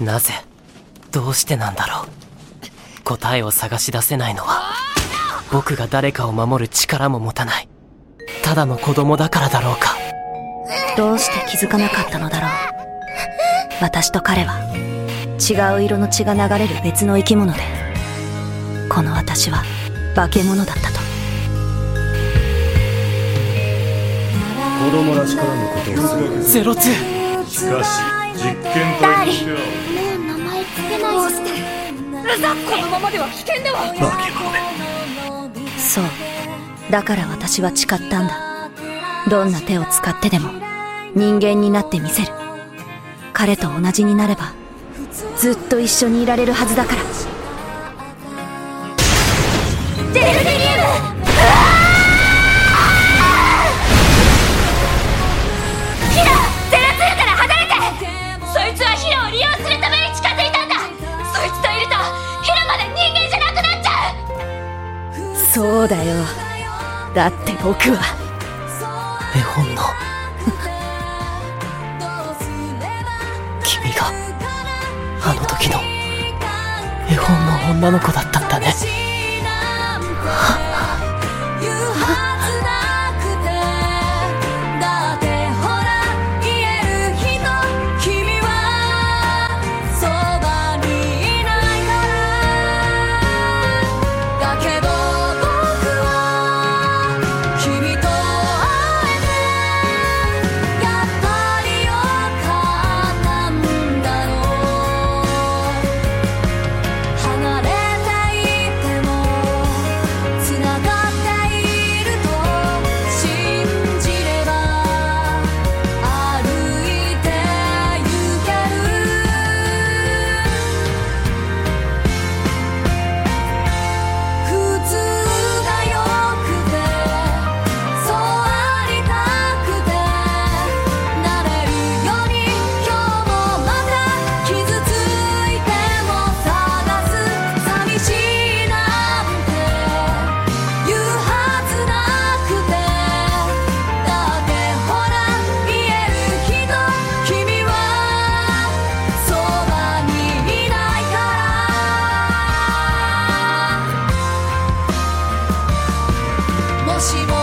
なぜどうしてなんだろう。答えを探し出せないのは僕が誰かを守る力も持たない。ただの子供だからだろうか。どうして気づかなかったのだろう。私と彼は違う色の血が流れる別の生き物でこの私は化け物だったと。子供らしからぬことをするゼロツー。しかし実験体としてはねえ名前つけないどうし。てうざこのままでは危険だわそう。だから私は誓ったんだ。どんな手を使ってでも人間になってみせる。彼と同じになればずっと一緒にいられるはずだからそうだよ。だって僕は。絵本の。君があの時の絵本の女の子だったんだね。しも